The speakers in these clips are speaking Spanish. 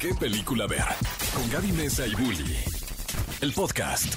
¿Qué película ver? Con Gaby Mesa y Bully. El podcast.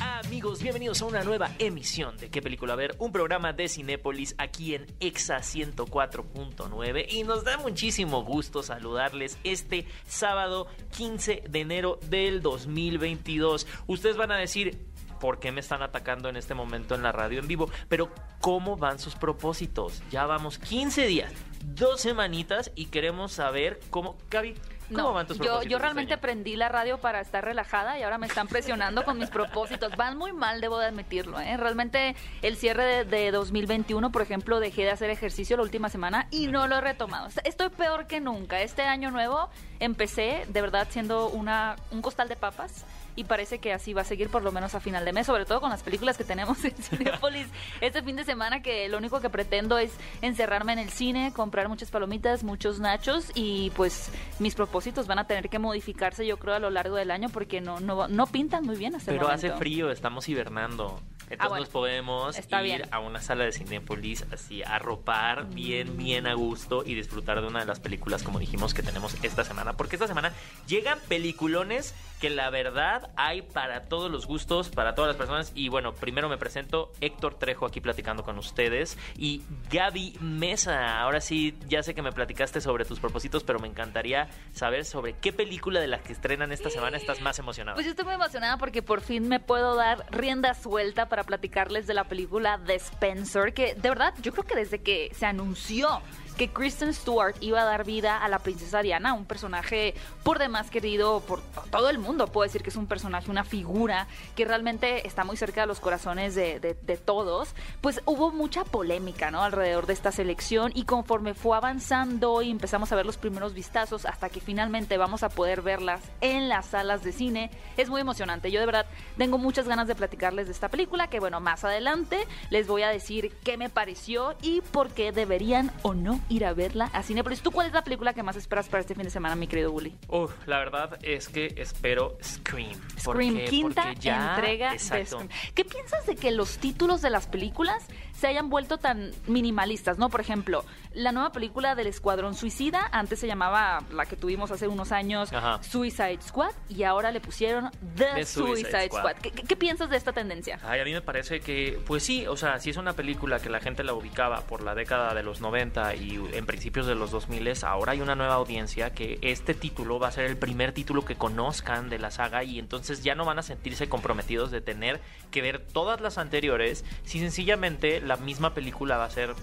Amigos, bienvenidos a una nueva emisión de ¿Qué película ver? Un programa de Cinépolis aquí en Exa 104.9 y nos da muchísimo gusto saludarles este sábado 15 de enero del 2022. Ustedes van a decir, por qué me están atacando en este momento en la radio en vivo, pero cómo van sus propósitos. Ya vamos 15 días, dos semanitas y queremos saber cómo, Gaby, ¿cómo No, van tus yo, propósitos? yo realmente prendí la radio para estar relajada y ahora me están presionando con mis propósitos. Van muy mal, debo de admitirlo. ¿eh? Realmente el cierre de, de 2021, por ejemplo, dejé de hacer ejercicio la última semana y no lo he retomado. Estoy peor que nunca. Este año nuevo empecé de verdad siendo una, un costal de papas. Y parece que así va a seguir por lo menos a final de mes, sobre todo con las películas que tenemos en Cinepolis este fin de semana, que lo único que pretendo es encerrarme en el cine, comprar muchas palomitas, muchos nachos y pues mis propósitos van a tener que modificarse yo creo a lo largo del año porque no, no, no pintan muy bien hasta el Pero hace momento. frío, estamos hibernando. Entonces bueno. nos podemos ir bien. a una sala de Cinépolis así a ropar bien, bien a gusto y disfrutar de una de las películas, como dijimos, que tenemos esta semana. Porque esta semana llegan peliculones que la verdad hay para todos los gustos, para todas las personas. Y bueno, primero me presento, Héctor Trejo aquí platicando con ustedes. Y Gaby Mesa, ahora sí, ya sé que me platicaste sobre tus propósitos, pero me encantaría saber sobre qué película de las que estrenan esta semana estás más emocionada. Pues yo estoy muy emocionada porque por fin me puedo dar rienda suelta para platicarles de la película The Spencer, que de verdad yo creo que desde que se anunció que Kristen Stewart iba a dar vida a la princesa Diana, un personaje por demás querido por todo el mundo, puedo decir que es un personaje, una figura que realmente está muy cerca de los corazones de, todos, pues hubo mucha polémica alrededor de esta selección y conforme fue avanzando y empezamos a ver los primeros vistazos hasta que finalmente vamos a poder verlas en las salas de cine, es muy emocionante. Yo de verdad tengo muchas ganas de platicarles de esta película, que bueno, más adelante les voy a decir qué me pareció y por qué deberían o no ir a verla a Cinepolis. ¿Tú cuál es la película que más esperas para este fin de semana, mi querido Bully? Uf, la verdad es que espero Scream. ¿Por Scream, quinta Porque ya- entrega exacto. de Scream. ¿Qué piensas de que los títulos de las películas se hayan vuelto tan minimalistas, no? Por ejemplo, la nueva película del Escuadrón Suicida, antes se llamaba la que tuvimos hace unos años Ajá. Suicide Squad y ahora le pusieron The, The Suicide Suicide, Squad. Squad. ¿Qué, qué- qué piensas de esta tendencia? Ay, a mí me parece que, pues sí, o sea, si es una película que la gente la ubicaba por la década de los 90 y en principios de los 2000, ahora hay una nueva audiencia que este título va a ser el primer título que conozcan de la saga y entonces ya no van a sentirse comprometidos de tener que ver todas las anteriores si sencillamente la misma película va a ser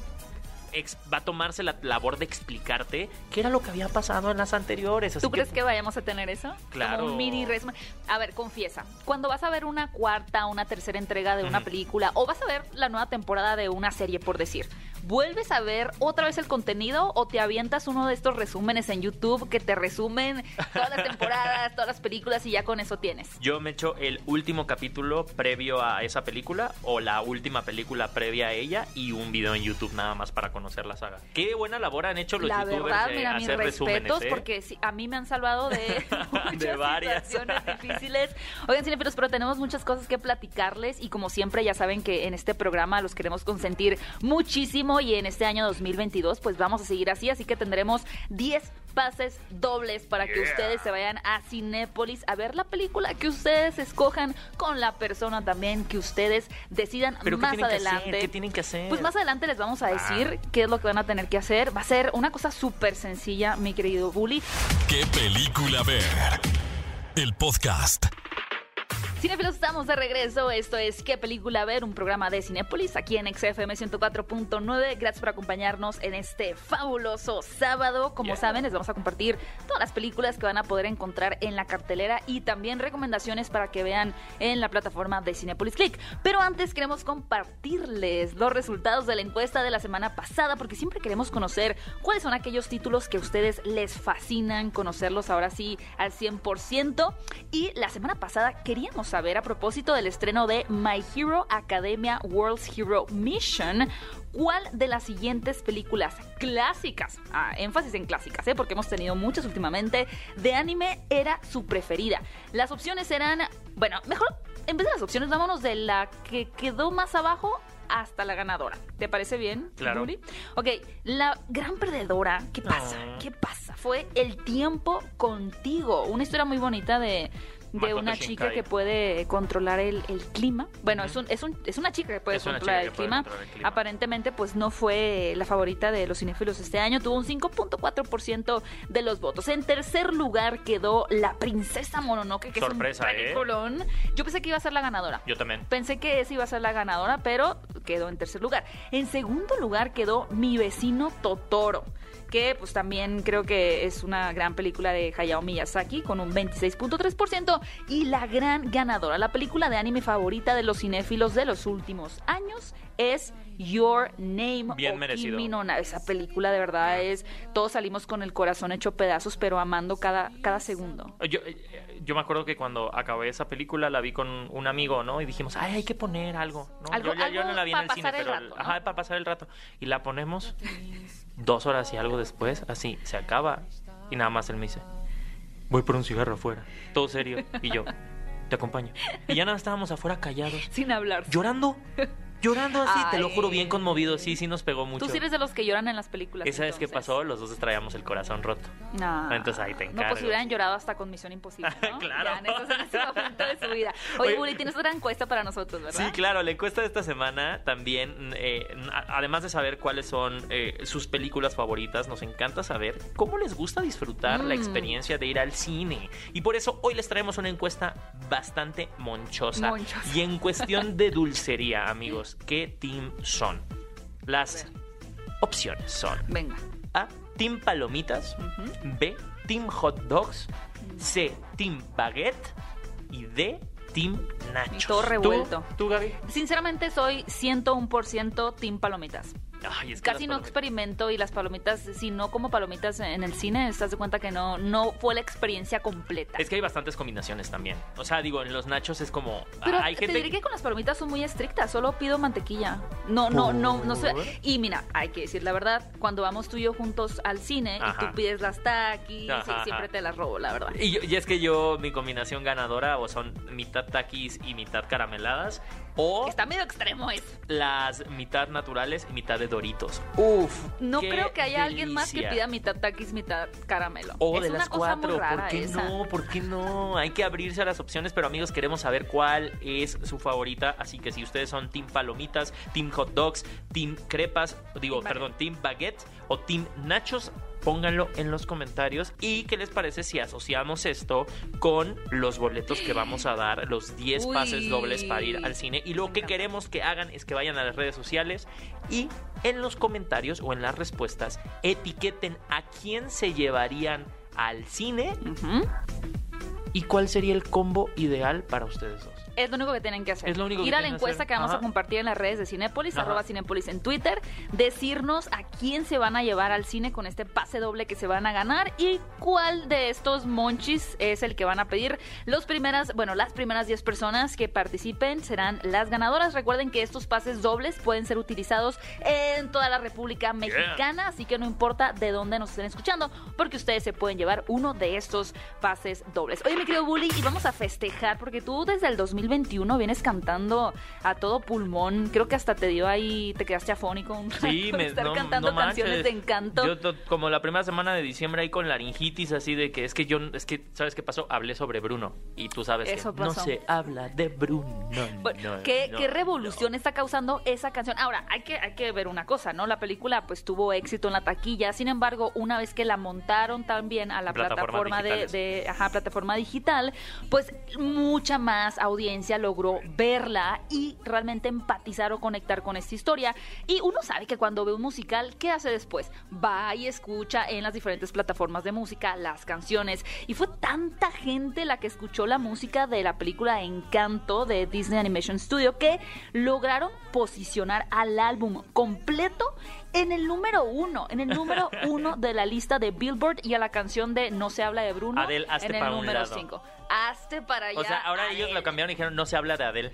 va a tomarse la labor de explicarte qué era lo que había pasado en las anteriores. Así ¿Tú crees que vayamos a tener eso? Claro. Como un mini resumen. A ver, confiesa. Cuando vas a ver una cuarta, una tercera entrega de una película o vas a ver la nueva temporada de una serie, por decir, ¿vuelves a ver otra vez el contenido o te avientas uno de estos resúmenes en YouTube que te resumen todas las temporadas, todas las películas y ya con eso tienes? Yo me echo el último capítulo previo a esa película o la última película previa a ella y un video en YouTube nada más para conocer la saga. Qué buena labor han hecho los La youtubers verdad, de mira, mis respetos ¿eh? porque sí, a mí me han salvado de muchas De varias. situaciones difíciles. Oigan, cinefilos, pero tenemos muchas cosas que platicarles y como siempre ya saben que en este programa los queremos consentir muchísimo y en este año 2022 pues vamos a seguir así, así que tendremos 10 pases dobles para que ustedes se vayan a Cinépolis a ver la película que ustedes escojan con la persona también que ustedes decidan Pero ¿qué más tienen que hacer? adelante. ¿Qué tienen que hacer? Pues más adelante les vamos a decir qué es lo que van a tener que hacer. Va a ser una cosa súper sencilla, mi querido Bully. ¿Qué película ver? El podcast. Cinefilos, estamos de regreso. Esto es ¿Qué película ver? Un programa de Cinépolis aquí en XFM 104.9. Gracias por acompañarnos en este fabuloso sábado. Como Yeah. saben, les vamos a compartir todas las películas que van a poder encontrar en la cartelera y también recomendaciones para que vean en la plataforma de Cinépolis Click. Pero antes queremos compartirles los resultados de la encuesta de la semana pasada porque siempre queremos conocer cuáles son aquellos títulos que a ustedes les fascinan, conocerlos ahora sí al 100%. Y la semana pasada queríamos saber a propósito del estreno de My Hero Academia World's Hero Mission, ¿cuál de las siguientes películas clásicas, ah, énfasis en clásicas, ¿eh? porque hemos tenido muchas últimamente, de anime era su preferida? Las opciones eran, bueno, mejor, en vez de las opciones, vámonos de la que quedó más abajo hasta la ganadora. ¿Te parece bien, Claro. Yuri? Ok, la gran perdedora, ¿qué pasa? No. ¿Qué pasa? Fue El tiempo contigo. Una historia muy bonita de, de una chica que puede controlar el, el clima. Bueno, es, un, es, un- es una chica que puede Es una controlar, chica el, que puede clima. controlar el clima. Aparentemente, pues no fue la favorita de los cinéfilos este año. Tuvo un 5.4% de los votos. En tercer lugar quedó La Princesa Mononoke, que Sorpresa, es un ¿eh? peliculón. Yo pensé que iba a ser la ganadora. Yo también. Pensé que esa iba a ser la ganadora, pero quedó en tercer lugar. En segundo lugar quedó Mi vecino Totoro, que pues también creo que es una gran película de Hayao Miyazaki con un 26.3% y la gran ganadora, la película de anime favorita de los cinéfilos de los últimos años es Your Name Bien merecido. Esa película de verdad es todos salimos con el corazón hecho pedazos, pero amando cada cada segundo. Yo, eh, yo me acuerdo que cuando acabé esa película la vi con un amigo, ¿no? Y dijimos, ay, hay que poner algo, ¿no? Algo- yo, algo no la vi en el cine, el pero rato, ¿no? ajá, para pasar el rato. Y la ponemos dos horas y algo después, así, se acaba. Y nada más él me dice, voy por un cigarro afuera. Todo serio. Y yo, te acompaño. Y ya nada, estábamos afuera callados, Sin hablar. llorando. Llorando así, te lo juro, bien conmovido. Sí, sí nos pegó mucho. Tú sí eres de los que lloran en las películas. ¿Esa vez que entonces. pasó? Los dos traíamos el corazón roto. No. Entonces ahí te No, encargo. pues hubieran llorado hasta con Misión Imposible, ¿no? Claro. Ya en ese, en momento de su vida. Oye. Uli, tienes otra encuesta para nosotros, ¿verdad? Sí, claro, la encuesta de esta semana también, eh, además de saber cuáles son eh, sus películas favoritas, nos encanta saber cómo les gusta disfrutar la Mm. experiencia de ir al cine. Y por eso hoy les traemos una encuesta bastante monchosa. Monchosa. Y en cuestión de dulcería, amigos, ¿qué team son? Las opciones son Venga. A, team palomitas. B, team hot dogs, C, team baguette y D, team nachos. Y todo revuelto. ¿Tú, ¿Tú, Gaby? Sinceramente soy 101% Team Palomitas. Ay, es que Casi no experimento y las palomitas, si no como palomitas en el cine, estás de cuenta que no, no fue la experiencia completa. Es que hay bastantes combinaciones también. O sea, digo, en los nachos es como. Pero hay te diré que con las palomitas son muy estrictas, solo pido mantequilla. No, no, no, no sé. Y mira, hay que decir la verdad, cuando vamos tú y yo juntos al cine y tú pides las taquis, Ajá, sí, siempre ajá. te las robo, la verdad. Y, yo- y es que yo, mi combinación ganadora, o son mitad taquis y mitad carameladas, o Está medio extremo eso. las mitad naturales y mitad de doritos. Uf. No qué creo que haya alguien más que delicia. pida mitad taquis, mitad caramelo. O es de una las cosa cuatro, muy rara ¿por qué esa. no? ¿Por qué no? Hay que abrirse a las opciones, pero amigos, queremos saber cuál es su favorita. Así que si ustedes son Team Palomitas, Team Hot Dogs, Team Crepas, digo, Team perdón, Team Baguette o Team Nachos, pónganlo en los comentarios. ¿Y qué les parece si asociamos esto con los boletos que vamos a dar, los 10 Uy. pases dobles para ir al cine? Y lo que queremos que hagan es que vayan a las redes sociales y en los comentarios o en las respuestas etiqueten a quién se llevarían al cine y cuál sería el combo ideal para ustedes dos. Es lo único que tienen que hacer. Es lo único que Ir a la que encuesta hacer. que vamos Ajá. a compartir en las redes de Cinépolis, Ajá. arroba Cinépolis en Twitter, decirnos a quién se van a llevar al cine con este pase doble que se van a ganar y cuál de estos monchis es el que van a pedir. Los primeras, bueno, las primeras 10 personas que participen serán las ganadoras. Recuerden que estos pases dobles pueden ser utilizados en toda la República Mexicana, así que no importa de dónde nos estén escuchando, porque ustedes se pueden llevar uno de estos pases dobles. Oye, mi querido Bully, y vamos a festejar, porque tú desde el 2021 vienes cantando a todo pulmón. Creo que hasta te dio ahí, te quedaste afónico un Sí, me estar no, cantando no canciones de encanto. Yo como la primera semana de diciembre ahí con laringitis así de que es que yo es que sabes qué pasó, hablé sobre Bruno y tú sabes Eso que no se habla de Bruno. Bueno, no, ¿qué, qué revolución está causando esa canción? Ahora, hay que, hay que ver una cosa, ¿no? La película pues tuvo éxito en la taquilla, sin embargo, una vez que la montaron también a la plataforma de, de- ajá, plataforma digital, pues mucha más audiencia logró verla y realmente empatizar o conectar con esta historia. Y uno sabe que cuando ve un musical, ¿qué hace después? Va y escucha en las diferentes plataformas de música las canciones. Y fue tanta gente la que escuchó la música de la película Encanto de Disney Animation Studio que lograron posicionar al álbum completo en el número uno, en el número uno de la lista de Billboard y a la canción de No se habla de Bruno Adele, hazte en el para número lado. 5. Hazte para allá. O sea, ahora ellos lo cambiaron y dijeron, no se habla de Adele.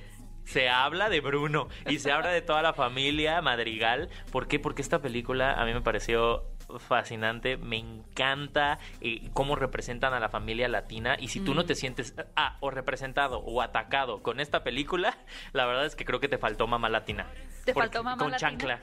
Se habla de Bruno y se habla de toda la familia Madrigal. ¿Por qué? Porque esta película a mí me pareció fascinante. Me encanta eh, cómo representan a la familia latina. Y si tú no te sientes ah, o representado o atacado con esta película, la verdad es que creo que te faltó mamá latina. ¿Te Porque- faltó mamá con latina? chancla,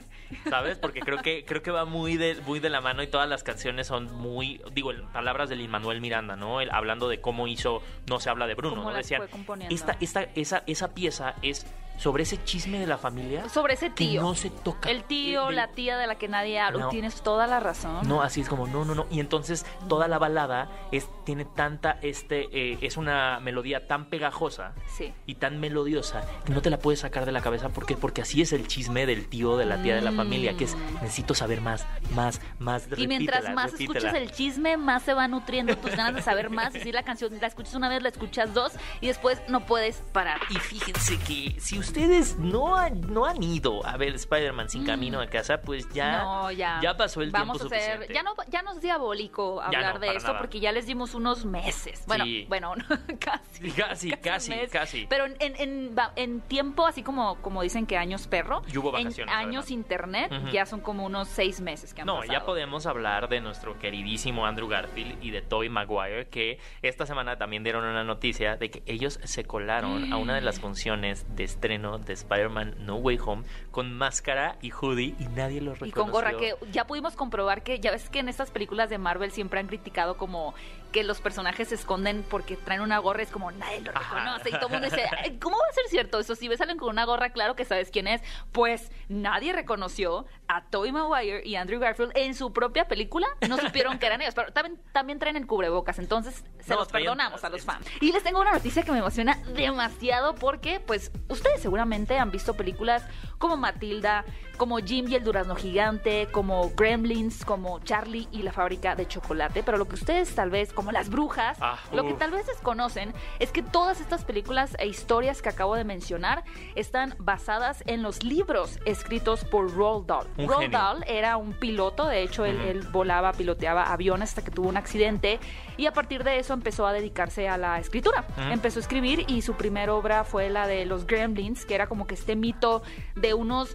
¿sabes? Porque creo que creo que va muy de muy de la mano y todas las canciones son muy digo, palabras de Lin Manuel Miranda, ¿no? Él hablando de cómo hizo No se habla de Bruno, Cómo ¿no? Decían, esta esta esa esa pieza es guys. Sobre ese chisme de la familia Sobre ese que tío. no se toca. El tío, de- la tía de la que nadie habla. No. Tienes toda la razón. no, así es como, no, no, no. Y entonces toda la balada es, tiene tanta, este, eh, es una melodía tan pegajosa Sí. y tan melodiosa que no te la puedes sacar de la cabeza. ¿Por qué? Porque así es el chisme del tío, de la tía, de la familia, que es, necesito saber más, más, más. Y mientras más repítela. escuchas el chisme, más se va nutriendo tus ganas de saber más. Y si la canción la escuchas una vez, la escuchas dos y después no puedes parar. Y fíjense que si ustedes no han, no han ido a ver Spider-Man sin camino a casa, pues ya, Mm. no, ya. pasó el Vamos tiempo a hacer, suficiente. ya no, ya no es diabólico hablar no, de esto nada. porque ya les dimos unos meses. Bueno, Sí. bueno, casi. Casi, casi, casi. Pero en, en, en, tiempo, así como, como dicen que años perro, Y hubo en años además. internet, ya son como unos seis meses que han No, pasado. ya podemos hablar de nuestro queridísimo Andrew Garfield y de Tobey Maguire, que esta semana también dieron una noticia de que ellos se colaron a una de las funciones de estreno de Spider-Man No Way Home con máscara y hoodie y nadie los reconoció. Y con gorra, que ya pudimos comprobar que, ya ves que en estas películas de Marvel siempre han criticado como que los personajes se esconden porque traen una gorra, es como nadie lo Ajá. reconoce. Y todo el mundo dice, "Ay, ¿cómo va a ser cierto eso? Si ves salen con una gorra, claro que sabes quién es. Pues nadie reconoció a Tobey Maguire y Andrew Garfield en su propia película. No supieron que eran ellos, pero también, también traen el cubrebocas, entonces se No, los perdonamos a los fans. Y les tengo una noticia que me emociona demasiado porque, pues, ustedes seguramente han visto películas como Matilda, como Jim y el Durazno Gigante, como Gremlins, como Charlie y la fábrica de chocolate, pero lo que ustedes tal vez, como las brujas, Ah, lo que tal vez desconocen es que todas estas películas e historias que acabo de mencionar están basadas en los libros escritos por Roald Dahl. Un Roald genio. Dahl era un piloto, de hecho él, volaba, piloteaba aviones hasta que tuvo un accidente y a partir de eso empezó a dedicarse a la escritura. Empezó a escribir y su primera obra fue la de los Gremlins, que era como que este mito de unos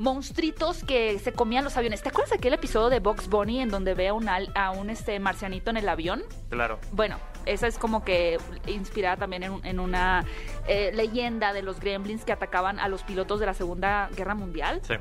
monstruitos que se comían los aviones. ¿Te acuerdas de aquel episodio de Box Bunny en donde ve a un, al- a un este marcianito en el avión? Claro. Bueno, esa es como que inspirada también en una eh, leyenda de los gremlins que atacaban a los pilotos de la Segunda Guerra Mundial. Sí.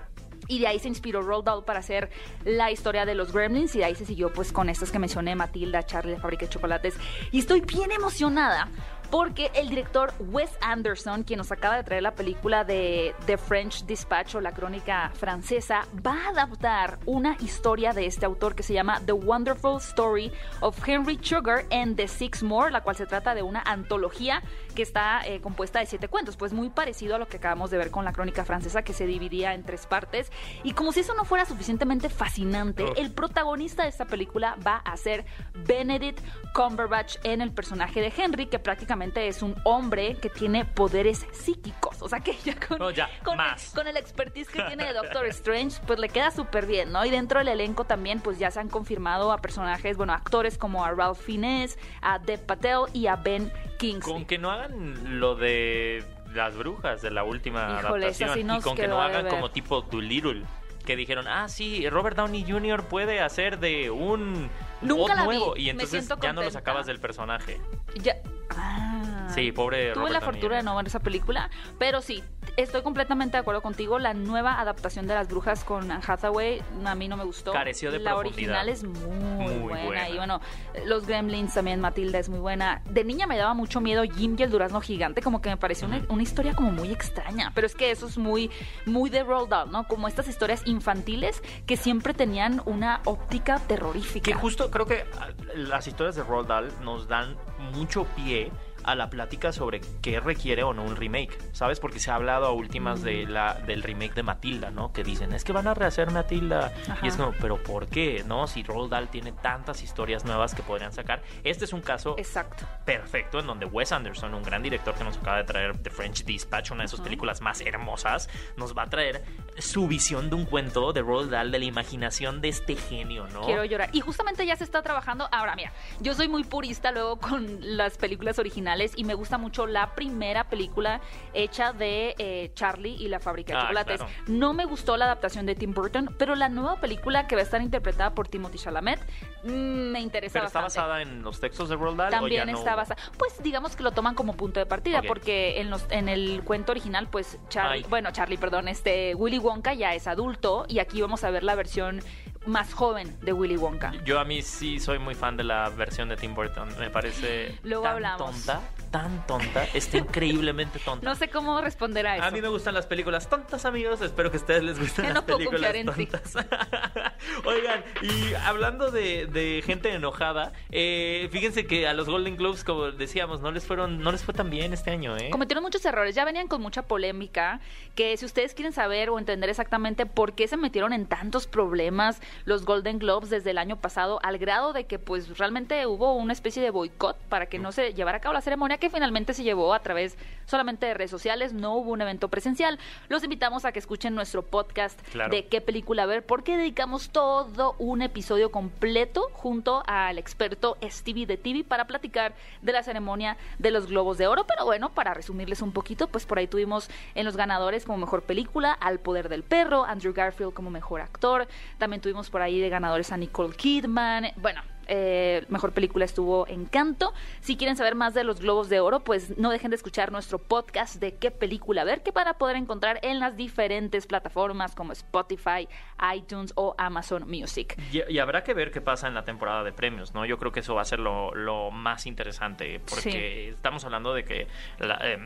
Y de ahí se inspiró Roald Dahl para hacer la historia de los gremlins y de ahí se siguió pues con estas que mencioné, Matilda, Charlie, la fábrica de chocolates. Y estoy bien emocionada porque el director Wes Anderson, quien nos acaba de traer la película de The French Dispatch o la crónica francesa, va a adaptar una historia de este autor que se llama The Wonderful Story of Henry Sugar and the Six More, la cual se trata de una antología que está eh, compuesta de siete cuentos, pues muy parecido a lo que acabamos de ver con la crónica francesa que se dividía en tres partes. Y como si eso no fuera suficientemente fascinante, el protagonista de esta película va a ser Benedict Cumberbatch en el personaje de Henry, que prácticamente es un hombre que tiene poderes psíquicos. O sea que ya con, No, ya, con, más. con el expertise que tiene de Doctor Strange, pues le queda súper bien, ¿no? Y dentro del elenco también, pues ya se han confirmado a personajes, bueno, actores como a Ralph Fiennes, a Dev Patel y a Ben Kingsley. Con que no hagan lo de las brujas de la última Híjole, adaptación sí y con que no hagan como tipo Doolittle que dijeron, ah, sí, Robert Downey Jr. puede hacer de un Nunca vi, nuevo y entonces ya no lo sacabas del personaje. Ya. Ah. Sí, pobre Tuve Robert la fortuna de no ver esa película, pero sí, estoy completamente de acuerdo contigo. La nueva adaptación de Las Brujas con Anne Hathaway a mí no me gustó. Careció de La profundidad. original es muy, Muy buena. buena. Y bueno, Los Gremlins también, Matilda es muy buena. De niña me daba mucho miedo Jim y el Durazno Gigante, como que me pareció una, una historia como muy extraña. Pero es que eso es muy, muy de Roald Dahl, ¿no? Como estas historias infantiles que siempre tenían una óptica terrorífica. Que justo creo que ah, las historias de Roald Dahl nos dan mucho pie a la plática sobre qué requiere o no un remake, ¿sabes? Porque se ha hablado a últimas de Mm. la, del remake de Matilda, ¿no? Que dicen, es que van a rehacer Matilda. Ajá. Y es como, ¿pero por qué? ¿No? Si Roald Dahl tiene tantas historias nuevas que podrían sacar. Este es un caso Exacto. perfecto en donde Wes Anderson, un gran director que nos acaba de traer The French Dispatch, una de sus películas más hermosas, nos va a traer su visión de un cuento de Roald Dahl, de la imaginación de este genio, ¿no? Quiero llorar. Y justamente ya se está trabajando. Ahora, mira, yo soy muy purista luego con las películas originales y me gusta mucho la primera película hecha de eh, Charlie y la fábrica de Ah, chocolates. claro. No me gustó la adaptación de Tim Burton, pero la nueva película que va a estar interpretada por Timothy Chalamet mm, me interesa ¿Pero está bastante. basada en los textos de Roald Dahl? o También no? está basada. Pues digamos que lo toman como punto de partida, porque en, los, en el cuento original, pues Charlie, Ay. bueno, Charlie, perdón, este Willy Wonka ya es adulto y aquí vamos a ver la versión más joven de Willy Wonka. Yo a mí sí soy muy fan de la versión de Tim Burton. Me parece Luego tan hablamos. tonta, tan tonta. Está increíblemente tonta. No sé cómo responder a eso. A mí me gustan las películas tontas, amigos. Espero que a ustedes les gusten Ya las no puedo películas confiar en ti. tontas. Oigan, y hablando de, de gente enojada, eh, fíjense que a los Golden Globes, como decíamos, no les fueron, no les fue tan bien este año, ¿eh? Cometieron muchos errores, ya venían con mucha polémica, que si ustedes quieren saber o entender exactamente por qué se metieron en tantos problemas los Golden Globes desde el año pasado, al grado de que pues realmente hubo una especie de boicot para que no se llevara a cabo la ceremonia que finalmente se llevó a través solamente de redes sociales, no hubo un evento presencial. Los invitamos a que escuchen nuestro podcast Claro. de qué película ver, porque dedicamos todo un episodio completo junto al experto Stevie de TV para platicar de la ceremonia de los Globos de Oro. Pero bueno, para resumirles un poquito, pues por ahí tuvimos en los ganadores como mejor película Al Poder del Perro, Andrew Garfield como mejor actor, también tuvimos por ahí de ganadores a Nicole Kidman, bueno. Eh, mejor película estuvo Encanto. Si quieren saber más de los Globos de Oro, pues no dejen de escuchar nuestro podcast de qué película ver, que para poder encontrar en las diferentes plataformas como Spotify, iTunes o Amazon Music. Y, y habrá que ver qué pasa en la temporada de premios, ¿no? Yo creo que eso va a ser lo, lo más interesante, porque estamos hablando de que la- eh,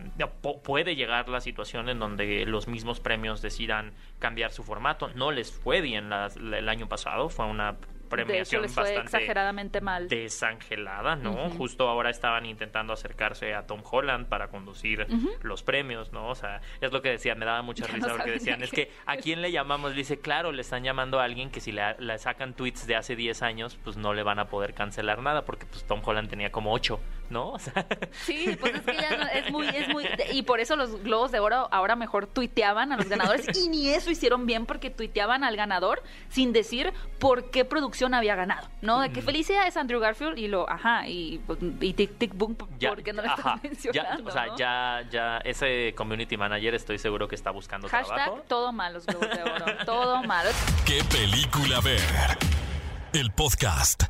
puede llegar la situación en donde los mismos premios decidan cambiar su formato. No les fue bien el año pasado, fue una De hecho, premiación les fue bastante exageradamente mal. desangelada, ¿no? Justo ahora estaban intentando acercarse a Tom Holland para conducir los premios, ¿no? O sea, es lo que decía, me daba mucha risa no porque decían, es que- que ¿a quién le llamamos? Le dice, claro, le están llamando a alguien que si le, le sacan tweets de hace 10 años, pues no le van a poder cancelar nada porque pues Tom Holland tenía como 8, ¿no? O sea, Sí, pues es que ya no- es muy, es muy, y por eso los Globos de Oro ahora mejor tuiteaban a los ganadores y ni eso hicieron bien porque tuiteaban al ganador sin decir por qué producción había ganado, ¿no? De que felicidades Andrew Garfield y lo, ajá, y, pues, y tic tic boom, ya, ¿por qué no lo ajá, estás ya, mencionando? o sea, no? ya, ya, ese community manager estoy seguro que está buscando trabajo. Hashtag todo mal los Globos de Oro, todo mal. ¿Qué película ver? El podcast.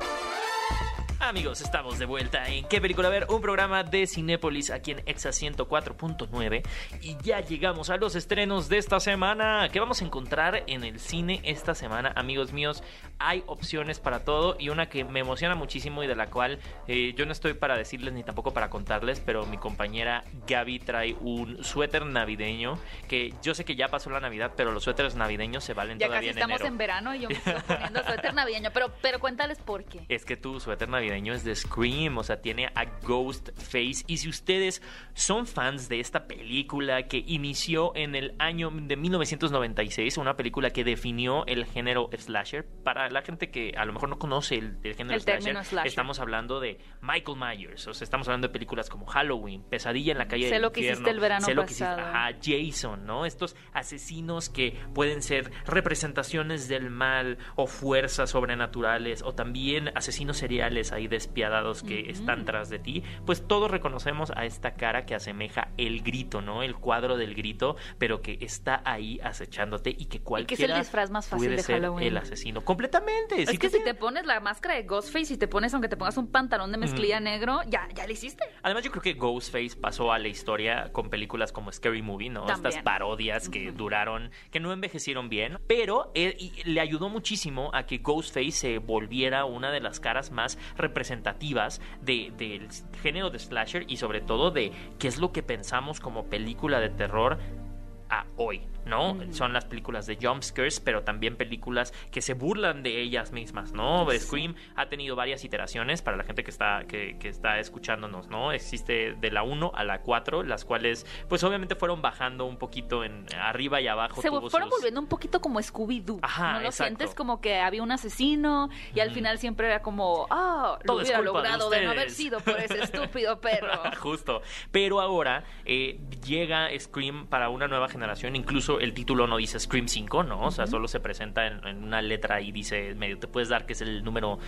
Amigos, estamos de vuelta en ¿Qué película ver? Un programa de Cinépolis aquí en Exa 104.9 y ya llegamos a los estrenos de esta semana. ¿Qué vamos a encontrar en el cine esta semana? Amigos míos, hay opciones para todo y una que me emociona muchísimo y de la cual eh, yo no estoy para decirles ni tampoco para contarles, pero mi compañera Gaby trae un suéter navideño que yo sé que ya pasó la Navidad, pero los suéteres navideños se valen Ya todavía casi en estamos enero. en verano y yo me estoy poniendo suéter navideño, pero, pero cuéntales por qué. Es que tu suéter navideño es de Scream, o sea, tiene a Ghostface. Y si ustedes son fans de esta película que inició en el año de 1996, una película que definió el género slasher, para la gente que a lo mejor no conoce el, el género El slasher, estamos hablando de Michael Myers, o sea, estamos hablando de películas como Halloween, Pesadilla en la calle Sé del lo que infierno, hiciste el verano Sé lo que hiciste- ajá, Jason, ¿no? Estos asesinos que pueden ser representaciones del mal o fuerzas sobrenaturales o también asesinos seriales ahí despiadados que están tras de ti, pues todos reconocemos a esta cara que asemeja el grito, ¿no? El cuadro del grito, pero que está ahí acechándote y que Y que es cualquiera el disfraz más fácil puede de ser Halloween. el asesino. Completamente. Es Si que si te pones la máscara de Ghostface y te pones, aunque te pongas un pantalón de mezclilla negro, ya, ya lo hiciste. Además, yo creo que Ghostface pasó a la historia con películas como Scary Movie, ¿no? También. Estas parodias que duraron, que no envejecieron bien, pero eh, le ayudó muchísimo a que Ghostface se volviera una de las caras más representativas de- del género de slasher y sobre todo de qué es lo que pensamos como película de terror a hoy, ¿no? Son las películas de jumpscares, pero también películas que se burlan de ellas mismas, ¿no? Sí. Scream ha tenido varias iteraciones para la gente que está, que, que está escuchándonos, ¿no? Existe de la 1 a la 4, las cuales, pues obviamente fueron bajando un poquito en arriba y abajo. Se fueron sus- volviendo un poquito como Scooby-Doo. Ajá, ¿No lo exacto. sientes? Como que había un asesino y al final siempre era como, ah, lo Todo hubiera de logrado de, no haber ustedes". sido por ese estúpido perro. Justo. Pero ahora eh, llega Scream para una nueva generación generación. Incluso el título no dice Scream 5, ¿no? O sea, solo se presenta en, una letra y dice, medio te puedes dar que es el número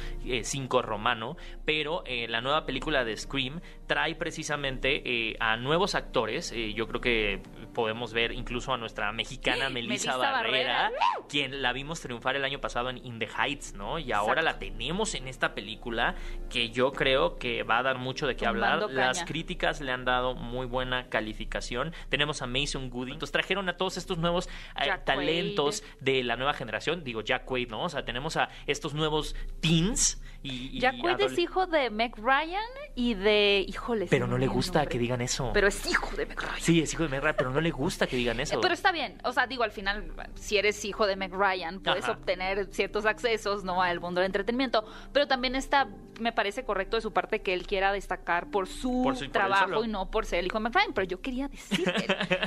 5 eh, romano. Pero eh, la nueva película de Scream trae precisamente eh, a nuevos actores. yo creo que podemos ver incluso a nuestra mexicana Melissa, Barrera, quien la vimos triunfar el año pasado en In the Heights, ¿no? Y ahora la tenemos en esta película que yo creo que va a dar mucho de qué hablar. Las críticas le han dado muy buena calificación. Tenemos a Mason Goody. Entonces trajeron a todos estos nuevos eh, talentos de la nueva generación. Digo, Jack Quaid, ¿no? O sea, tenemos a estos nuevos teens. Y, Jack Quaid es hijo de Meg Ryan y de. Híjole. Pero no le gusta que digan eso. Pero es hijo de Meg Ryan. Sí, es hijo de Meg Ryan, pero no le gusta que digan eso. Pero está bien. O sea, digo, al final, si eres hijo de Meg Ryan, puedes obtener ciertos accesos, ¿no? Al mundo del entretenimiento. Pero también está, me parece correcto de su parte que él quiera destacar por su, trabajo y no por ser el hijo de Meg Ryan. Pero yo quería decir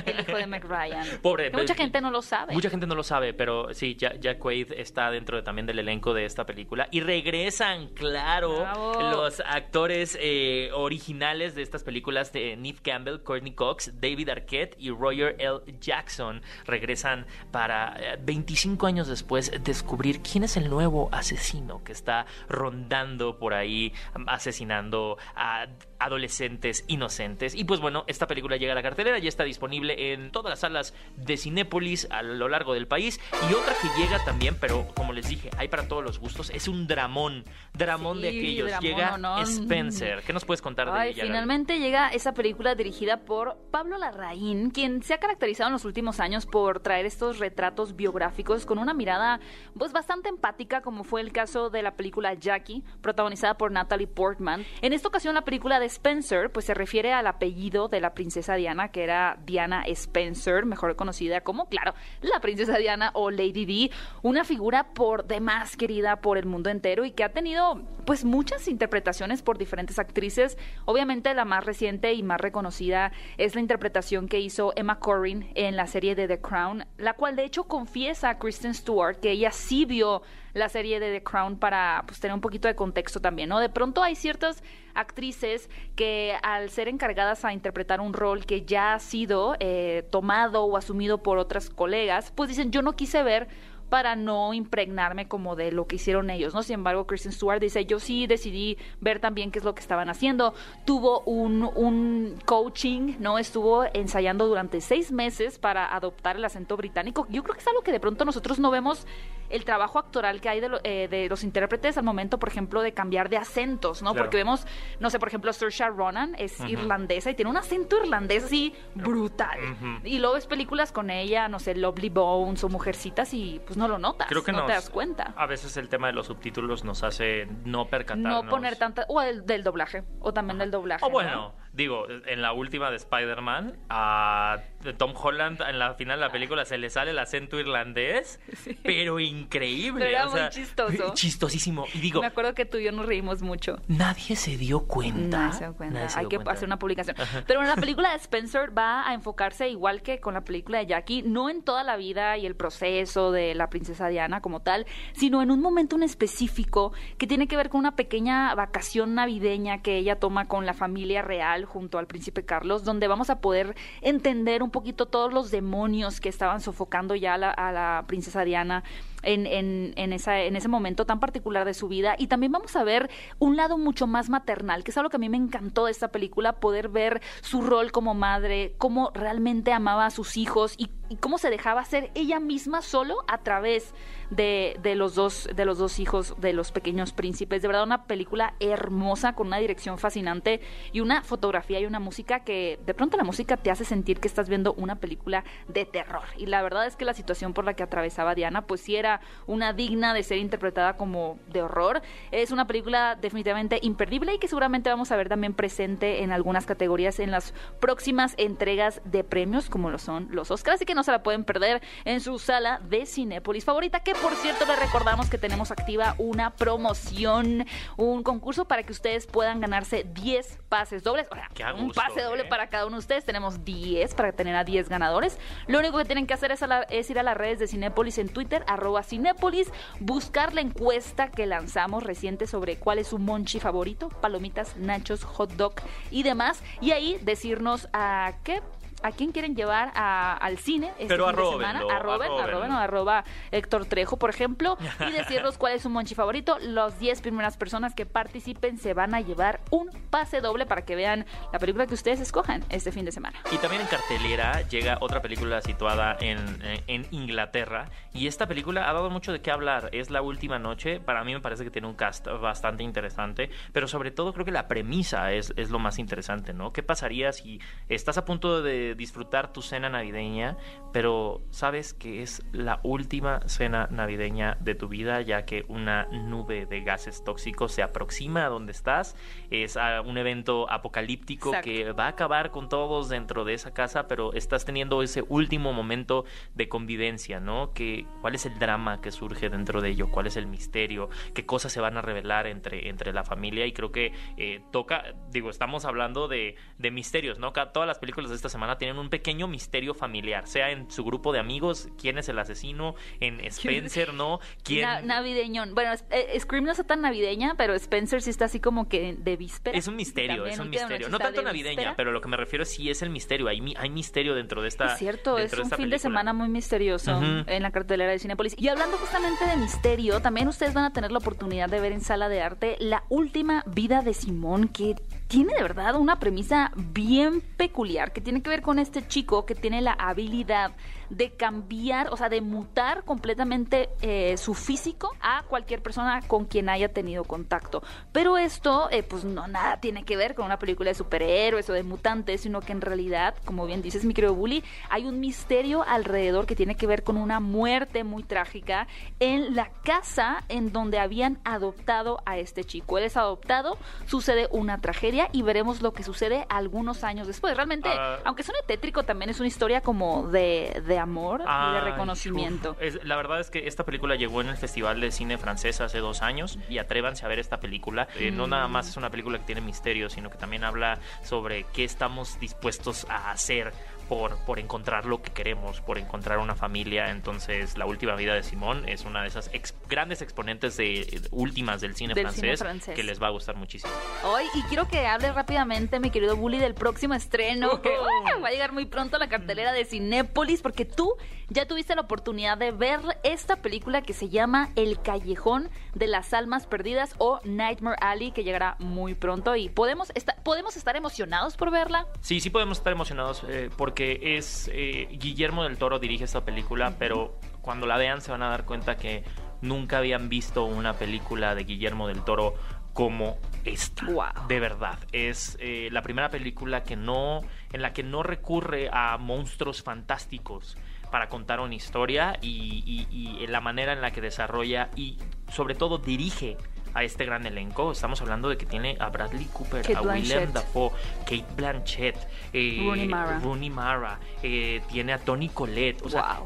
el hijo de Meg Ryan. Pobre. mucha gente no lo sabe. Mucha gente no lo sabe, pero sí, Jack Quaid está dentro también del elenco de esta película. Y regresan, claro, los actores eh, originales de estas películas de Neve Campbell, Courtney Cox, David Arquette y Roger L. Jackson. Regresan para 25 eh, años después descubrir quién es el nuevo asesino que está rondando por ahí, asesinando a adolescentes inocentes. Y pues bueno, esta película llega a la cartelera, ya está disponible en todas las salas de Cinépolis a lo largo del país. Y otra que llega también, pero como les dije, hay para todos los gustos, es un dramón, dramón de aquellos. llega Spencer. ¿Qué nos puedes contar de ella? Finalmente llega esa película dirigida por Pablo Larraín, quien se ha caracterizado en los últimos años por traer estos retratos biográficos con una mirada pues bastante empática, como fue el caso de la película Jackie, protagonizada por Natalie Portman. En esta ocasión la película de Spencer, pues se refiere al apellido de la princesa Diana, que era Diana Spencer, mejor conocida como, claro, la princesa Diana o Lady Di, una figura por demás querida por el mundo entero y que ha tenido pues muchas interpretaciones por diferentes actrices. Obviamente la más reciente y más reconocida es la interpretación que hizo Emma Corrin en la serie de The Crown, la cual de hecho confiesa a Kristen Stewart que ella sí vio la serie de The Crown para pues, tener un poquito de contexto también, ¿no? De pronto hay ciertas actrices que al ser encargadas a interpretar un rol que ya ha sido eh, tomado o asumido por otras colegas, pues dicen, yo no quise ver para no impregnarme como de lo que hicieron ellos, ¿no? Sin embargo, Kristen Stewart dice, yo sí decidí ver también qué es lo que estaban haciendo. Tuvo un, un coaching, ¿no? Estuvo ensayando durante seis meses para adoptar el acento británico. Yo creo que es algo que de pronto nosotros no vemos el trabajo actoral que hay de, eh, de los intérpretes al momento, por ejemplo, de cambiar de acentos, ¿no? Porque vemos, no sé, por ejemplo, Saoirse Ronan es irlandesa y tiene un acento irlandés así brutal. Y luego ves películas con ella, no sé, Lovely Bones o Mujercitas y pues no lo notas, Creo que no te das cuenta. A veces el tema de los subtítulos nos hace no percatarnos. No poner tanta... O el, del doblaje, o también del doblaje. O bueno, digo, en la última de Spider-Man, a Tom Holland en la final de la película se le sale el acento irlandés, pero increíble. Pero era muy chistoso. Chistosísimo. Y digo... Me acuerdo que tú y yo nos reímos mucho. Nadie se dio cuenta. Nadie se dio cuenta. Hay que hacer una publicación. Pero en la película de Spencer va a enfocarse igual que con la película de Jackie, no en toda la vida y el proceso de la princesa Diana como tal, sino en un momento en específico que tiene que ver con una pequeña vacación navideña que ella toma con la familia real junto al príncipe Carlos, donde vamos a poder entender un poquito todos los demonios que estaban sofocando ya a la, a la princesa Diana en, en, en, esa, en ese momento tan particular de su vida. Y también vamos a ver un lado mucho más maternal, que es algo que a mí me encantó de esta película, poder ver su rol como madre, cómo realmente amaba a sus hijos y, cómo se dejaba ser ella misma solo a través de, de, los dos, de los dos hijos de los pequeños príncipes. De verdad, una película hermosa, con una dirección fascinante y una fotografía y una música que de pronto la música te hace sentir que estás viendo una película de terror. Y la verdad es que la situación por la que atravesaba Diana, pues sí era una digna de ser interpretada como de horror. Es una película definitivamente imperdible y que seguramente vamos a ver también presente en algunas categorías en las próximas entregas de premios, como lo son los Oscars, así que no se la pueden perder en su sala de Cinépolis favorita, que por cierto, les recordamos que tenemos activa una promoción, un concurso para que ustedes puedan ganarse 10 pases dobles. O sea, un pase doble ¿eh? para cada uno de ustedes. Tenemos 10 para tener a 10 ganadores. Lo único que tienen que hacer es, es ir a las redes de Cinépolis en Twitter, arroba Cinépolis, buscar la encuesta que lanzamos reciente sobre cuál es su monchi favorito, palomitas, nachos, hot dog y demás. Y ahí decirnos a qué a quién quieren llevar a- al cine este Pero fin de semana. Arroben, arróbenlo. arroben o arroba Héctor Trejo, por ejemplo, y decirnos cuál es su monchi favorito. Los 10 primeras personas que participen se van a llevar un pase doble para que vean la película que ustedes escojan este fin de semana. Y también en cartelera llega otra película situada en, en- en Inglaterra. Y esta película ha dado mucho de qué hablar. Es La Última Noche. Para mí me parece que tiene un cast bastante interesante. Pero sobre todo creo que la premisa es, es lo más interesante, ¿no? ¿Qué pasaría si estás a punto de disfrutar tu cena navideña, pero sabes que es la última cena navideña de tu vida, ya que una nube de gases tóxicos se aproxima a donde estás? Es ah, un evento apocalíptico Exacto. que va a acabar con todos dentro de esa casa, pero estás teniendo ese último momento de convivencia, ¿no? Que, ¿Cuál es el drama que surge dentro de ello? ¿Cuál es el misterio? ¿Qué cosas se van a revelar entre, entre la familia? Y creo que eh, toca, digo, estamos hablando de, de misterios, ¿no? Todas las películas de esta semana tienen un pequeño misterio familiar, sea en su grupo de amigos, quién es el asesino, en Spencer, ¿no? ¿Quién... Na- navideñón. Bueno, eh, Scream no está tan navideña, pero Spencer sí está así como que de víspera. Es un misterio, También es un misterio. No tanto de navideña, víspera. pero lo que me refiero sí es el misterio. Hay, mi- hay misterio dentro de esta. Es cierto, es un fin de semana muy misterioso en la cartelera de Cinepolis. Y hablando justamente de misterio, también ustedes van a tener la oportunidad de ver en sala de arte La última vida de Simón, que tiene de verdad una premisa bien peculiar, que tiene que ver con este chico que tiene la habilidad de cambiar, o sea, de mutar completamente eh, su físico a cualquier persona con quien haya tenido contacto. Pero esto, eh, pues no nada tiene que ver con una película de superhéroes o de mutantes, sino que en realidad, como bien dices, mi querido Bully, hay un misterio alrededor que tiene que ver con una muerte muy trágica en la casa en donde habían adoptado a este chico. Él es adoptado, sucede una tragedia y veremos lo que sucede algunos años después. Realmente, Ah. aunque suene tétrico, también es una historia como de, de amor y de reconocimiento. uf. Es- la verdad es que esta película llegó en el Festival de Cine Francés hace dos años y atrévanse a ver esta película. Eh, No Mm. nada más es una película que tiene misterio, sino que también habla sobre qué estamos dispuestos a hacer por, por encontrar lo que queremos, por encontrar una familia. Entonces, La Última Vida de Simón es una de esas ex- grandes exponentes de, últimas del cine, Del francés, cine francés. que les va a gustar muchísimo. Hoy, y quiero que hable rápidamente, mi querido Bully, del próximo estreno que. ¡uh! va a llegar muy pronto a la cartelera de Cinépolis, porque tú ya tuviste la oportunidad de ver esta película que se llama El Callejón de las Almas Perdidas o Nightmare Alley, que llegará muy pronto. Y podemos, esta- podemos estar emocionados por verla. Sí, sí podemos estar emocionados eh, porque es eh, Guillermo del Toro dirige esta película, pero cuando la vean se van a dar cuenta que nunca habían visto una película de Guillermo del Toro como esta. Wow. De verdad, es eh, la primera película que no en la que no recurre a monstruos fantásticos para contar una historia y, y- y en la manera en la que desarrolla y sobre todo dirige a este gran elenco. Estamos hablando de que tiene a Bradley Cooper, Kate a William. Dafoe, Kate Blanchett, eh, Rooney Mara. Rooney Mara, eh, tiene a Tony Collette. O sea,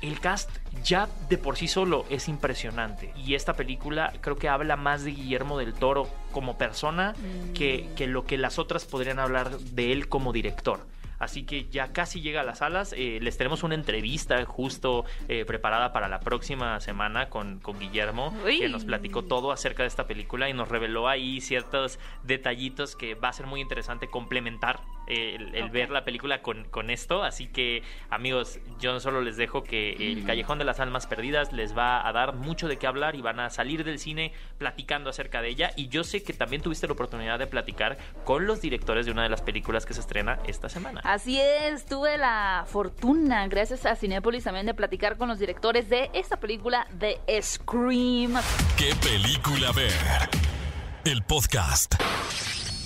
el cast ya de por sí solo es impresionante. Y esta película creo que habla más de Guillermo del Toro como persona Mm. que, que lo que las otras podrían hablar de él como director. Así que ya casi llega a las salas. Eh, les tenemos una entrevista justo eh, preparada para la próxima semana con, con Guillermo, Uy. que nos platicó todo acerca de esta película y nos reveló ahí ciertos detallitos que va a ser muy interesante complementar el, ver la película con, con esto. Así que, amigos, yo solo les dejo que el Callejón de las Almas Perdidas les va a dar mucho de qué hablar y van a salir del cine platicando acerca de ella. Y yo sé que también tuviste la oportunidad de platicar con los directores de una de las películas que se estrena esta semana. Así es, tuve la fortuna, gracias a Cinépolis también, de platicar con los directores de esta película de Scream. ¿Qué película ver? El podcast.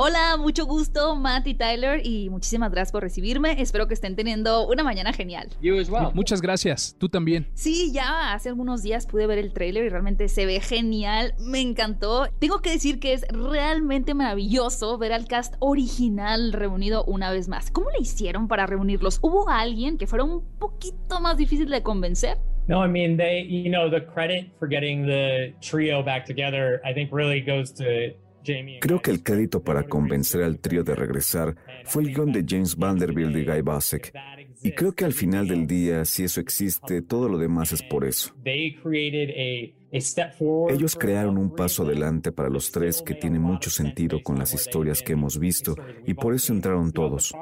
Hola, mucho gusto, Matt y Tyler, y muchísimas gracias por recibirme. Espero que estén teniendo una mañana genial. You as well. Muchas gracias, tú también. Sí, ya hace algunos días pude ver el tráiler y realmente se ve genial, me encantó. Tengo que decir que es realmente maravilloso ver al cast original reunido una vez más. ¿Cómo le hicieron para reunirlos? ¿Hubo alguien que fuera un poquito más difícil de convencer? No, I mean they. You know, the credit for getting the trio back together, I think, really goes to Creo que el crédito para convencer al trío de regresar fue el guion de James Vanderbilt y Guy Basek. Y creo que al final del día, si eso existe, todo lo demás es por eso. Ellos crearon un paso adelante para los tres que tiene mucho sentido con las historias que hemos visto y por eso entraron todos.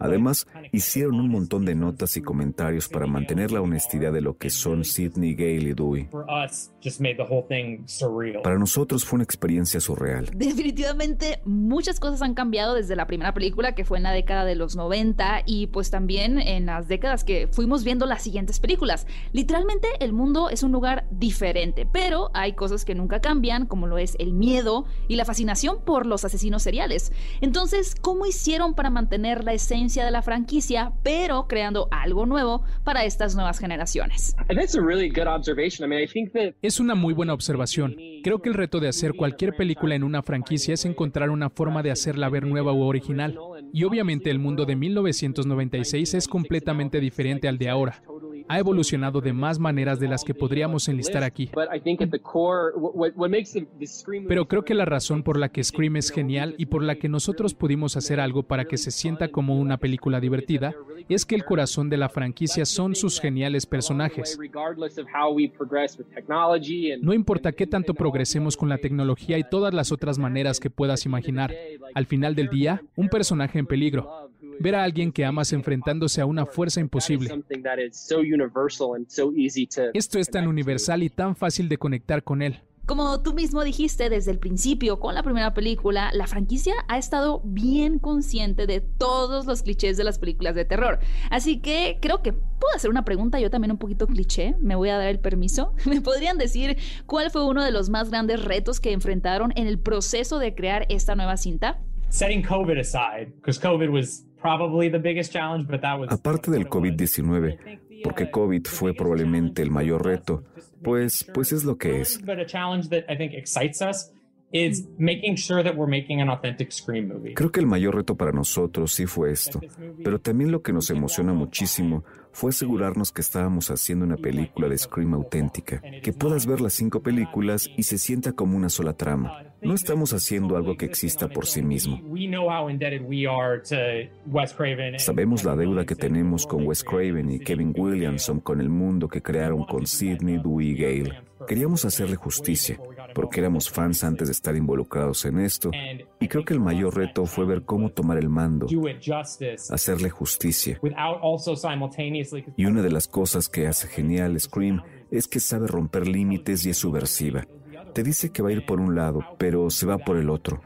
Además, hicieron un montón de notas y comentarios para mantener la honestidad de lo que son Sidney, Gale y Dewey. Para nosotros fue una experiencia surreal. Definitivamente muchas cosas han cambiado desde la primera película que fue en la década de los 90 y pues también en las décadas que fuimos viendo las siguientes películas. Literalmente el mundo es un lugar diferente, pero hay cosas que nunca cambian, como lo es el miedo y la fascinación por los asesinos seriales. Entonces, ¿cómo hicieron para mantener la esencia de la franquicia, pero creando algo nuevo para estas nuevas generaciones? Es una muy buena observación. Creo que el reto de hacer cualquier película en una franquicia es encontrar una forma de hacerla ver nueva u original. Y obviamente el mundo de 1996 es completamente diferente al de ahora ha evolucionado de más maneras de las que podríamos enlistar aquí. Pero creo que la razón por la que Scream es genial y por la que nosotros pudimos hacer algo para que se sienta como una película divertida es que el corazón de la franquicia son sus geniales personajes. No importa qué tanto progresemos con la tecnología y todas las otras maneras que puedas imaginar, al final del día, un personaje en peligro, ver a alguien que amas enfrentándose a una fuerza imposible. Esto es tan universal y tan fácil de conectar con él. Como tú mismo dijiste desde el principio con la primera película, la franquicia ha estado bien consciente de todos los clichés de las películas de terror. Así que creo que puedo hacer una pregunta yo también un poquito cliché. Me voy a dar el permiso. ¿Me podrían decir cuál fue uno de los más grandes retos que enfrentaron en el proceso de crear esta nueva cinta? Setting COVID aside, because COVID was Aparte del COVID-19, porque COVID fue probablemente el mayor reto, pues, pues es lo que es. Creo que el mayor reto para nosotros sí fue esto, pero también lo que nos emociona muchísimo fue asegurarnos que estábamos haciendo una película de Scream auténtica, que puedas ver las cinco películas y se sienta como una sola trama. No estamos haciendo algo que exista por sí mismo. Sabemos la deuda que tenemos con Wes Craven y Kevin Williamson con el mundo que crearon con Sidney, Dewey y Gale. Queríamos hacerle justicia, porque éramos fans antes de estar involucrados en esto, y creo que el mayor reto fue ver cómo tomar el mando, hacerle justicia. Y una de las cosas que hace genial Scream es que sabe romper límites y es subversiva. Te dice que va a ir por un lado, pero se va por el otro.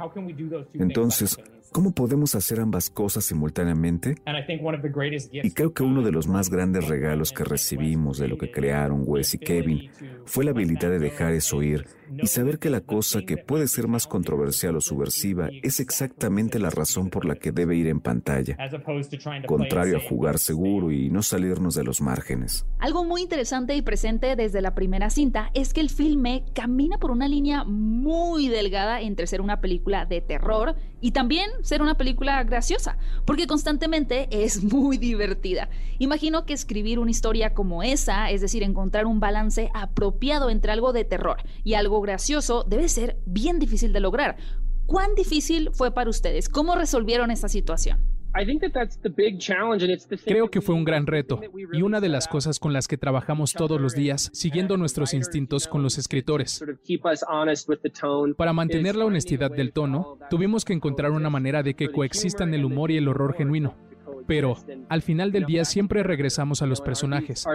Entonces, ¿Cómo podemos hacer ambas cosas simultáneamente? Y creo que uno de los más grandes regalos que recibimos de lo que crearon Wes y Kevin fue la habilidad de dejar eso ir y saber que la cosa que puede ser más controversial o subversiva es exactamente la razón por la que debe ir en pantalla, contrario a jugar seguro y no salirnos de los márgenes. Algo muy interesante y presente desde la primera cinta es que el filme camina por una línea muy delgada entre ser una película de terror y también ser una película graciosa, porque constantemente es muy divertida. Imagino que escribir una historia como esa, es decir, encontrar un balance apropiado entre algo de terror y algo gracioso, debe ser bien difícil de lograr. ¿Cuán difícil fue para ustedes? ¿Cómo resolvieron esta situación? Creo que fue un gran reto y una de las cosas con las que trabajamos todos los días, siguiendo nuestros instintos con los escritores. Para mantener la honestidad del tono, tuvimos que encontrar una manera de que coexistan el humor y el horror genuino. Pero al final del día siempre regresamos a los personajes.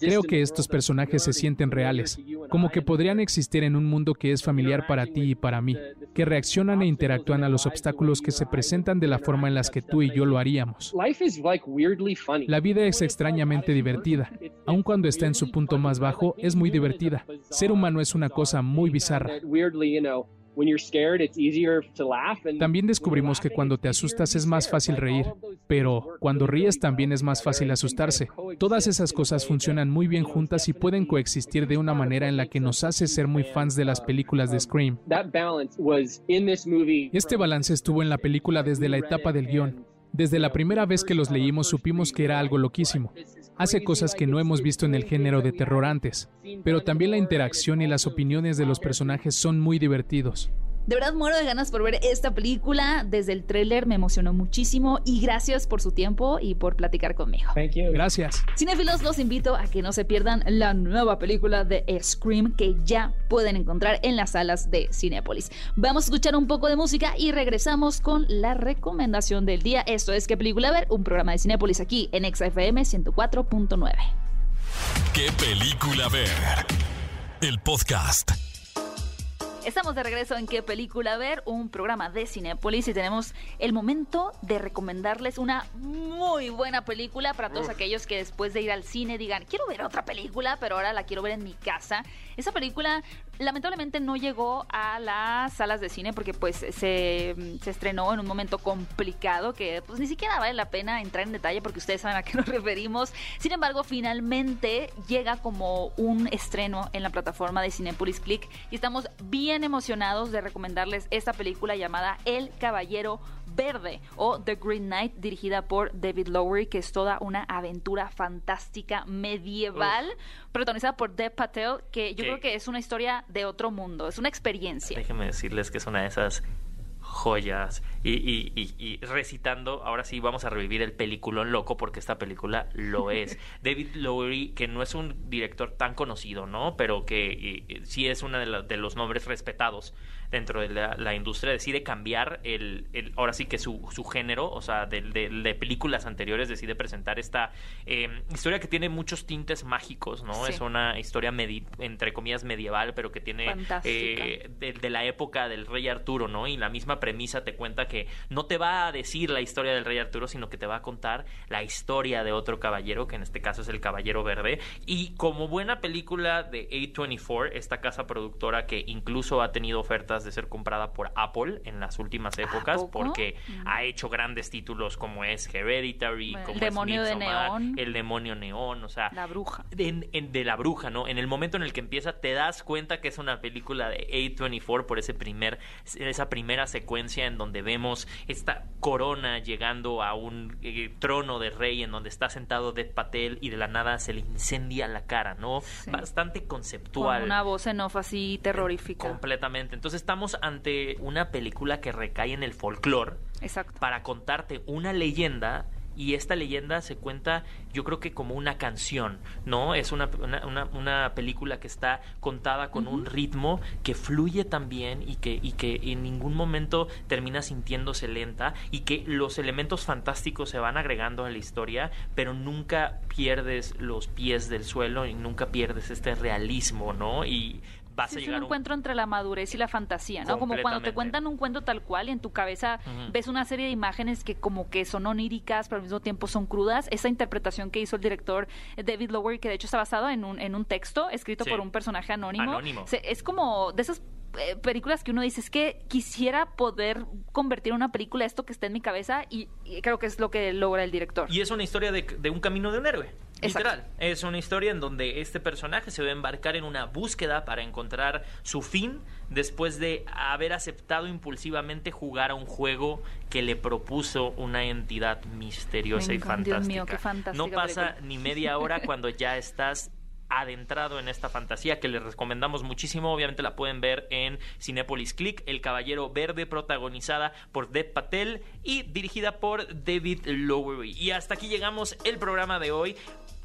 Creo que estos personajes se sienten reales, como que podrían existir en un mundo que es familiar para ti y para mí, que reaccionan e interactúan a los obstáculos que se presentan de la forma en las que tú y yo lo haríamos. La vida es extrañamente divertida. Aun cuando está en su punto más bajo, es muy divertida. Ser humano es una cosa muy bizarra. También descubrimos que cuando te asustas es más fácil reír, pero cuando ríes también es más fácil asustarse. Todas esas cosas funcionan muy bien juntas y pueden coexistir de una manera en la que nos hace ser muy fans de las películas de Scream. Este balance estuvo en la película desde la etapa del guion. Desde la primera vez que los leímos supimos que era algo loquísimo. Hace cosas que no hemos visto en el género de terror antes, pero también la interacción y las opiniones de los personajes son muy divertidos. De verdad muero de ganas por ver esta película. Desde el tráiler me emocionó muchísimo y gracias por su tiempo y por platicar conmigo. Thank you. Gracias. Cinefilos, los invito a que no se pierdan la nueva película de Scream que ya pueden encontrar en las salas de Cinépolis. Vamos a escuchar un poco de música y regresamos con la recomendación del día. Esto es ¿Qué película ver? Un programa de Cinépolis aquí en XFM 104.9. ¿Qué película ver? El podcast. Estamos de regreso en qué película ver, un programa de Cinepolis y tenemos el momento de recomendarles una muy buena película para todos aquellos que después de ir al cine digan, quiero ver otra película, pero ahora la quiero ver en mi casa. Esa película lamentablemente no llegó a las salas de cine porque pues se, estrenó en un momento complicado que pues ni siquiera vale la pena entrar en detalle porque ustedes saben a qué nos referimos. Sin embargo, finalmente llega como un estreno en la plataforma de Cinepolis Click y estamos bien emocionados de recomendarles esta película llamada El Caballero Verde o The Green Knight dirigida por David Lowery que es toda una aventura fantástica medieval protagonizada por Dev Patel que yo ¿Qué? creo que es una historia de otro mundo, es una experiencia. Déjenme decirles que es una de esas joyas y, y- y- y recitando, ahora sí vamos a revivir el peliculón loco porque esta película lo es. David Lowery, que no es un director tan conocido, ¿no? Pero que sí es uno de, de los nombres respetados dentro de la, la industria, decide cambiar el, el- ahora sí que su, su género, o sea, de, de- de películas anteriores, decide presentar esta eh, historia que tiene muchos tintes mágicos, ¿no? Sí. Es una historia, medi- entre comillas, medieval, pero que tiene eh, de, de la época del rey Arturo, ¿no? Y la misma premisa te cuenta que no te va a decir la historia del rey Arturo, sino que te va a contar la historia de otro caballero, que en este caso es el Caballero Verde. Y como buena película de A24, esta casa productora que incluso ha tenido ofertas de ser comprada por Apple en las últimas épocas, porque Mm. ha hecho grandes títulos como es Hereditary, El como demonio es de neón. El demonio neón, o sea, La bruja. de, en- de la bruja, ¿no? En el momento en el que empieza te das cuenta que es una película de A24 por ese primer, esa primera secuencia en donde vemos esta corona llegando a un eh, trono de rey en donde está sentado Dev Patel y de la nada se le incendia la cara, ¿no? Sí. Bastante conceptual. Con una voz en off así terrorífica. Completamente. Entonces estamos ante una película que recae en el folclore Exacto. para contarte una leyenda y esta leyenda se cuenta yo creo que como una canción, ¿no? Es una, una, una- una película que está contada con un ritmo que fluye también y que, y que en ningún momento termina sintiéndose lenta y que los elementos fantásticos se van agregando a la historia, pero nunca pierdes los pies del suelo y nunca pierdes este realismo, ¿no? Y vas Sí, a es un encuentro entre la madurez y la fantasía, ¿no? Como cuando te cuentan un cuento tal cual y en tu cabeza ves una serie de imágenes que como que son oníricas, pero al mismo tiempo son crudas. Esa interpretación que hizo el director eh, David Lowery, que de hecho está basado en un, en un texto escrito Sí. por un personaje anónimo. Anónimo. Se- es como de esas eh, películas que uno dice, es que quisiera poder convertir en una película esto que está en mi cabeza y, y creo que es lo que logra el director. Y es una historia de, de un camino de un héroe. Exacto. Literal. Es una historia en donde este personaje se va a embarcar en una búsqueda para encontrar su fin después de haber aceptado impulsivamente jugar a un juego que le propuso una entidad misteriosa y fantástica. Dios mío, qué fantástica no pasa película. ni media hora cuando ya estás adentrado en esta fantasía que les recomendamos muchísimo. Obviamente la pueden ver en Cinepolis Click, El Caballero Verde, protagonizada por Dev Patel y dirigida por David Lowery. Y hasta aquí llegamos el programa de hoy.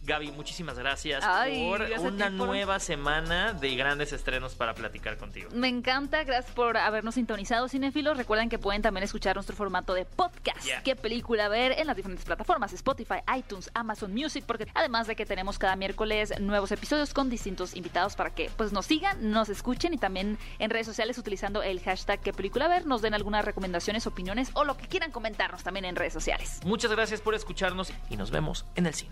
Gaby, muchísimas gracias Ay, por una nueva semana de grandes estrenos para platicar contigo. Me encanta, gracias por habernos sintonizado, cinéfilos. Recuerden que pueden también escuchar nuestro formato de podcast. Yeah. ¿Qué película ver en las diferentes plataformas? Spotify, iTunes, Amazon Music, porque además de que tenemos cada miércoles nuevos episodios con distintos invitados para que pues nos sigan, nos escuchen y también en redes sociales utilizando el hashtag ¿Qué película ver? Nos den algunas recomendaciones, opiniones o lo que quieran comentarnos también en redes sociales. Muchas gracias por escucharnos y nos vemos en el cine.